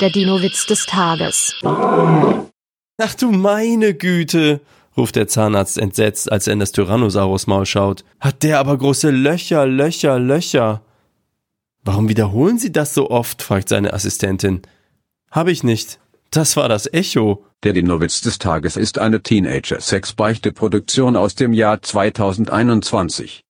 Der Dino-Witz des Tages. Ach du meine Güte, ruft der Zahnarzt entsetzt, als er in das Tyrannosaurus-Maul schaut. Hat der aber große Löcher, Löcher, Löcher. Warum wiederholen Sie das so oft? fragt seine Assistentin. Hab ich nicht. Das war das Echo. Der Dinowitz des Tages ist eine Teenager-Sex-Beichte-Produktion aus dem Jahr 2021.